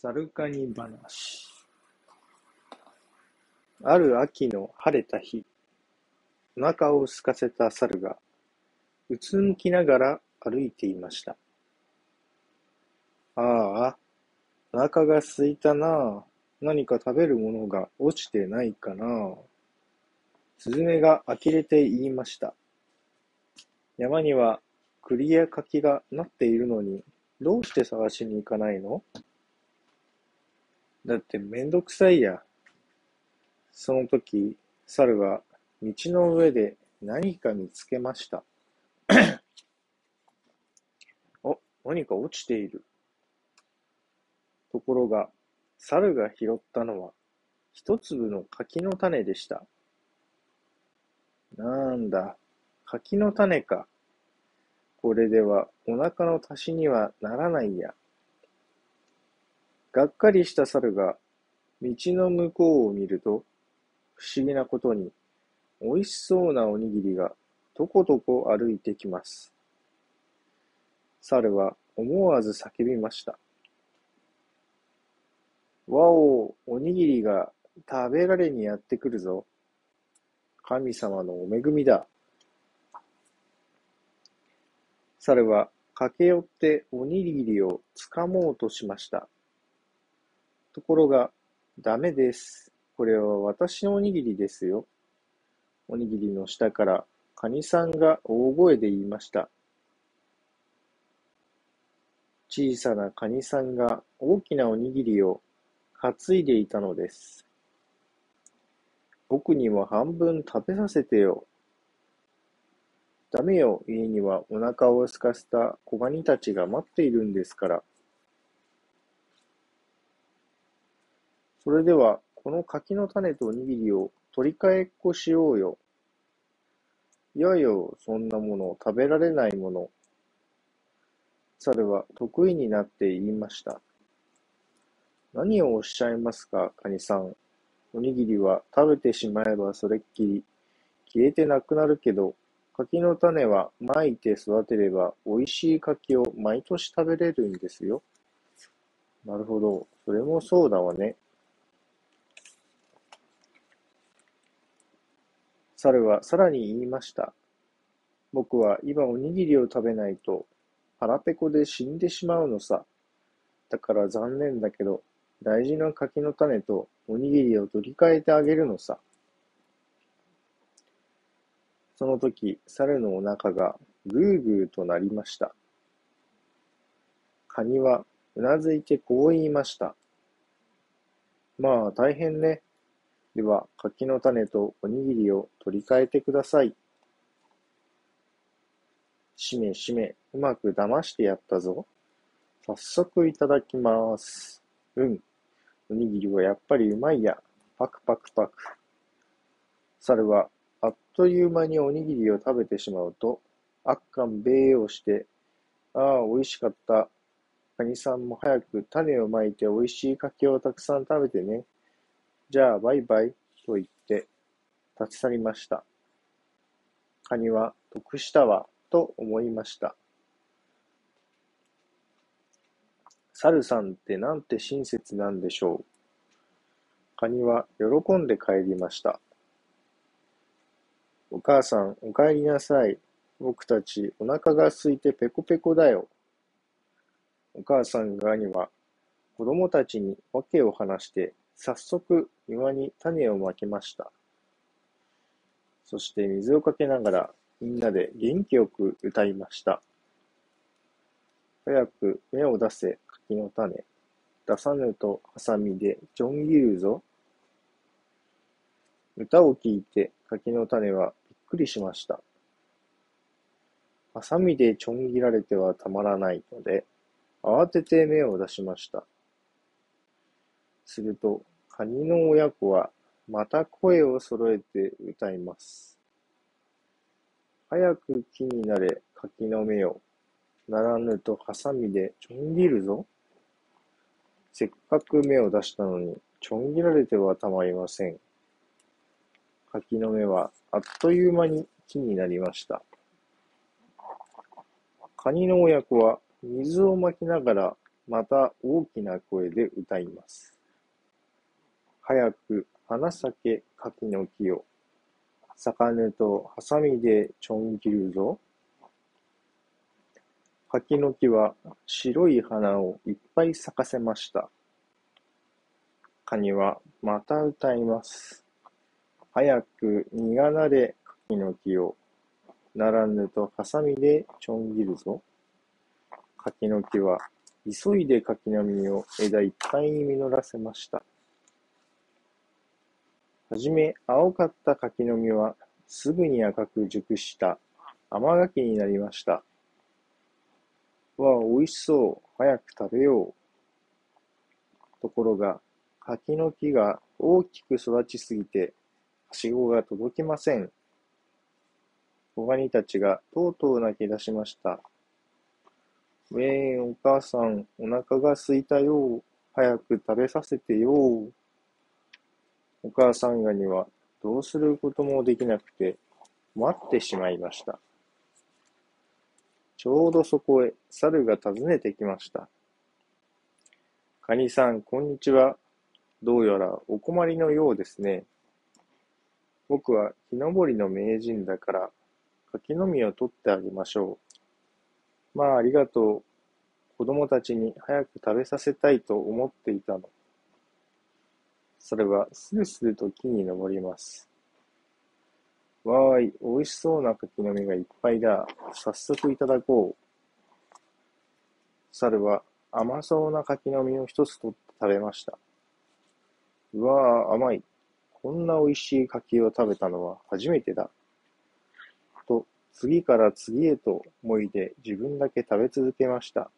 サルカニ話ある秋の晴れた日、お腹を空かせた猿が、うつむきながら歩いていました。ああ、お腹が空いたなあ何か食べるものが落ちてないかなスズメが呆れて言いました。山には栗や柿がなっているのに、どうして探しに行かないの？だってめんどくさいや。その時、猿は道の上で何か見つけました。お、何か落ちている。ところが、猿が拾ったのは、一粒の柿の種でした。なんだ、柿の種か。これではお腹の足しにはならないや。がっかりした猿が道の向こうを見ると、不思議なことに、美味しそうなおにぎりがとことこ歩いてきます。猿は思わず叫びました。わお、おにぎりが食べられにやってくるぞ。神様のお恵みだ。猿は駆け寄っておにぎりをつかもうとしました。ところが、ダメです。これは私のおにぎりですよ。おにぎりの下からカニさんが大声で言いました。小さなカニさんが大きなおにぎりを担いでいたのです。僕にも半分食べさせてよ。ダメよ、家にはお腹を空かせた小ガニたちが待っているんですから。それでは、この柿の種とおにぎりを取り替えっこしようよ。いやよ、そんなもの食べられないもの。猿は得意になって言いました。何をおっしゃいますか、カニさん。おにぎりは食べてしまえばそれっきり消えてなくなるけど、柿の種はまいて育てれば美味しい柿を毎年食べれるんですよ。なるほど。それもそうだわね。猿はさらに言いました。僕は今おにぎりを食べないと腹ペコで死んでしまうのさ。だから残念だけど、大事な柿の種とおにぎりを取り替えてあげるのさ。その時、猿のお腹がぐーぐーとなりました。カニはうなずいてこう言いました。まあ大変ね。では、柿の種とおにぎりを取り替えてください。しめしめ、うまく騙してやったぞ。早速いただきます。うん。おにぎりはやっぱりうまいや。パクパクパク。猿はあっという間におにぎりを食べてしまうと、あっかんべーをして、ああ、美味しかった。カニさんも早く種をまいて美味しい柿をたくさん食べてね。じゃあ、バイバイ、と言って、立ち去りました。カニは得したわ、と思いました。猿さんってなんて親切なんでしょう。カニは喜んで帰りました。お母さん、お帰りなさい。僕たちお腹が空いてペコペコだよ。お母さん側には子供たちに訳を話して早速庭に種をまきました。そして水をかけながらみんなで元気よく歌いました。早く芽を出せ柿の種。出さぬとハサミでちょん切るぞ。歌を聞いて柿の種はびっくりしました。ハサミでちょん切られてはたまらないので、慌てて芽を出しました。すると、カニの親子はまた声を揃えて歌います。早く木になれ、柿の芽を。ならぬとハサミでちょん切るぞ。せっかく芽を出したのに、ちょん切られてはたまりません。柿の芽はあっという間に木になりました。カニの親子は水をまきながらまた大きな声で歌います。早く花咲け柿の木を、魚とハサミでちょん切るぞ。柿の木は白い花をいっぱい咲かせました。カニはまた歌います。早く実がなれ柿の木を、ならぬとハサミでちょん切るぞ。柿の木は急いで柿の実を枝いっぱいに実らせました。はじめ青かった柿の実はすぐに赤く熟した甘柿になりました。わあ、おいしそう。早く食べよう。ところが、柿の木が大きく育ちすぎて、はしごが届きません。子ガニたちがとうとう泣き出しました。ウェー、お母さん、お腹が空いたよ。早く食べさせてよ。お母さんガニはどうすることもできなくて、待ってしまいました。ちょうどそこへ猿が訪ねてきました。カニさん、こんにちは。どうやらお困りのようですね。僕は木登りの名人だから、柿の実を取ってあげましょう。まあ、ありがとう。子供たちに早く食べさせたいと思っていたの。それはスルスルと木に登ります。わーい、美味しそうな柿の実がいっぱいだ。早速いただこう。猿は甘そうな柿の実を一つ取って食べました。うわー、甘い。こんな美味しい柿を食べたのは初めてだ。と、次から次へと思いで自分だけ食べ続けました。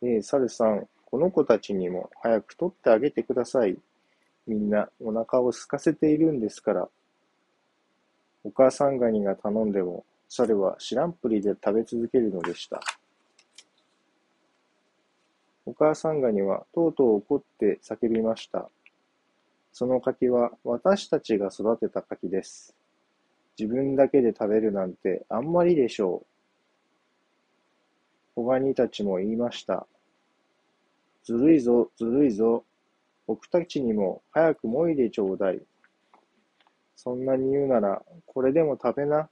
ねえ、猿さん、この子たちにも早く取ってあげてください。みんなお腹を空かせているんですから。お母さんガニが頼んでも、猿は知らんぷりで食べ続けるのでした。お母さんガニはとうとう怒って叫びました。その柿は私たちが育てた柿です。自分だけで食べるなんてあんまりでしょう。小ガニたちも言いました。ずるいぞ、ずるいぞ。僕たちにも早くもいでちょうだい。そんなに言うなら、これでも食べな。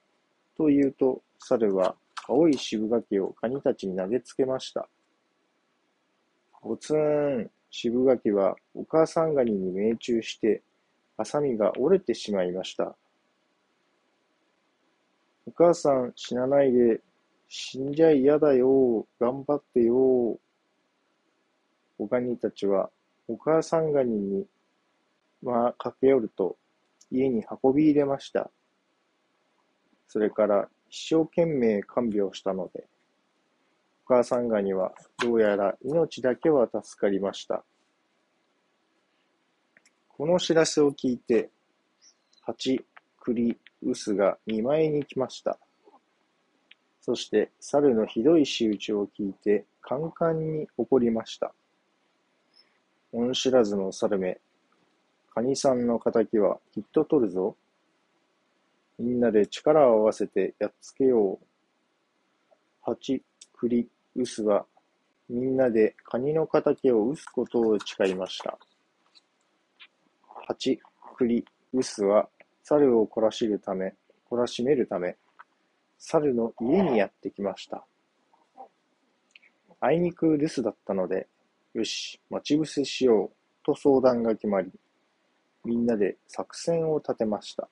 と言うと、猿は青い渋柿をカニたちに投げつけました。ごつーん。渋柿はお母さんガニに命中して、ハサミが折れてしまいました。お母さん、死なないで。死んじゃ嫌だよ。頑張ってよ。おガニたちは、お母さんガニに、まあ、駆け寄ると、家に運び入れました。それから、一生懸命看病したので、お母さんガニは、どうやら命だけは助かりました。この知らせを聞いて、蜂、栗、臼が見舞いに来ました。そして、猿のひどい仕打ちを聞いて、カンカンに怒りました。恩知らずの猿め、カニさんの仇はきっと取るぞ。みんなで力を合わせてやっつけよう。蜂、栗、臼は、みんなでカニの仇を討つことを誓いました。蜂、栗、臼は、猿を懲らしるため、懲らしめるため、猿の家にやってきました。あいにく留守だったので、よし、待ち伏せしよう、と相談が決まり、みんなで作戦を立てました。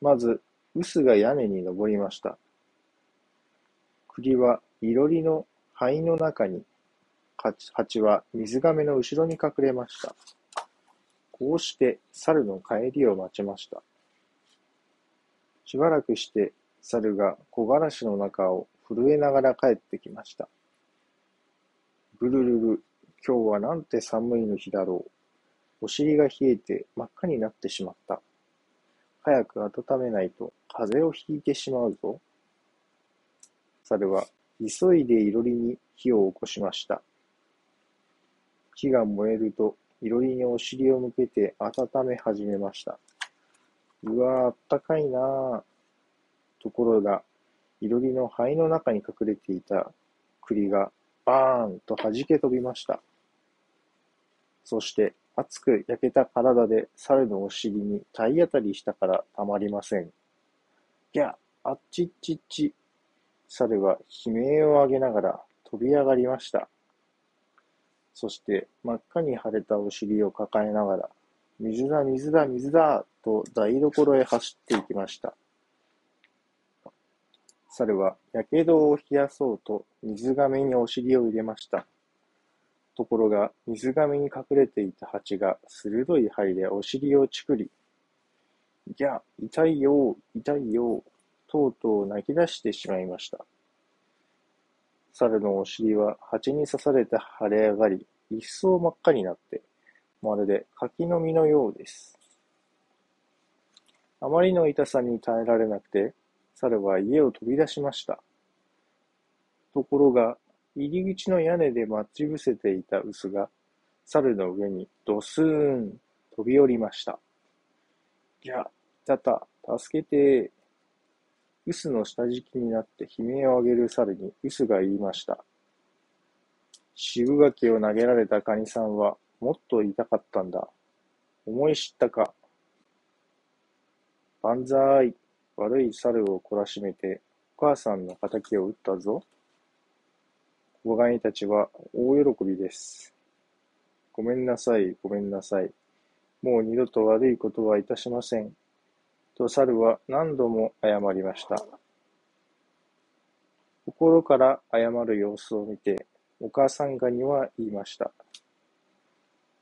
まず、臼が屋根に登りました。栗はいろりの灰の中に、蜂は水亀の後ろに隠れました。こうして猿の帰りを待ちました。しばらくして猿が木枯らしの中を震えながら帰ってきました。ぐるるる、今日はなんて寒いの日だろう。お尻が冷えて真っ赤になってしまった。早く温めないと風邪をひいてしまうぞ。猿は急いでいろりに火を起こしました。火が燃えるといろりにお尻を向けて温め始めました。うわあ、あったかいなあ。ところが、いろりの灰の中に隠れていた栗がバーンと弾け飛びました。そして熱く焼けた体で猿のお尻に体当たりしたからたまりません。ぎゃ、あっちっちっち。猿は悲鳴を上げながら飛び上がりました。そして真っ赤に腫れたお尻を抱えながら、水だ水だ水だと台所へ走っていきました。猿はやけどを冷やそうと水がめにお尻を入れました。ところが水がめに隠れていた蜂が鋭い針でお尻をちくり、ぎゃ、痛いよ、痛いよ、とうとう泣き出してしまいました。猿のお尻は蜂に刺されて腫れ上がり、一層真っ赤になって、まるで柿の実のようです。あまりの痛さに耐えられなくて、猿は家を飛び出しました。ところが、入り口の屋根で待ち伏せていた臼が、猿の上にドスーン飛び降りました。ぎゃ、たた、助けて臼の下敷きになって悲鳴を上げる猿に臼が言いました。渋柿を投げられたカニさんはもっと痛かったんだ。思い知ったか。万歳。悪い猿を懲らしめてお母さんの仇を撃ったぞ。子ガニたちは大喜びです。ごめんなさい、ごめんなさい。もう二度と悪いことはいたしません。と猿は何度も謝りました。心から謝る様子を見て、お母さんガニは言いました。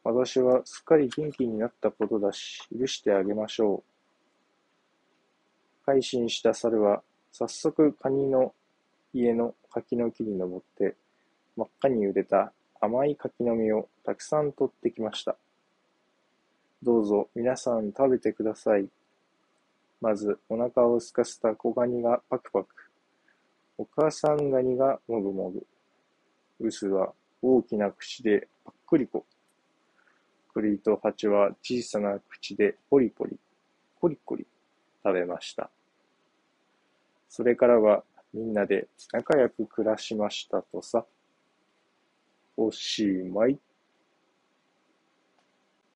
私はすっかり元気になったことだし、許してあげましょう。改心した猿は、早速カニの家の柿の木に登って、真っ赤に茹でた甘い柿の実をたくさん取ってきました。どうぞ皆さん食べてください。まず、お腹をすかせた子ガニがパクパク。お母さんガニがもぐもぐ。ウスは大きな口でパックリコ。栗と蜂は小さな口でポリポリ、コリコリ食べました。それからはみんなで仲良く暮らしましたとさ。おしまい。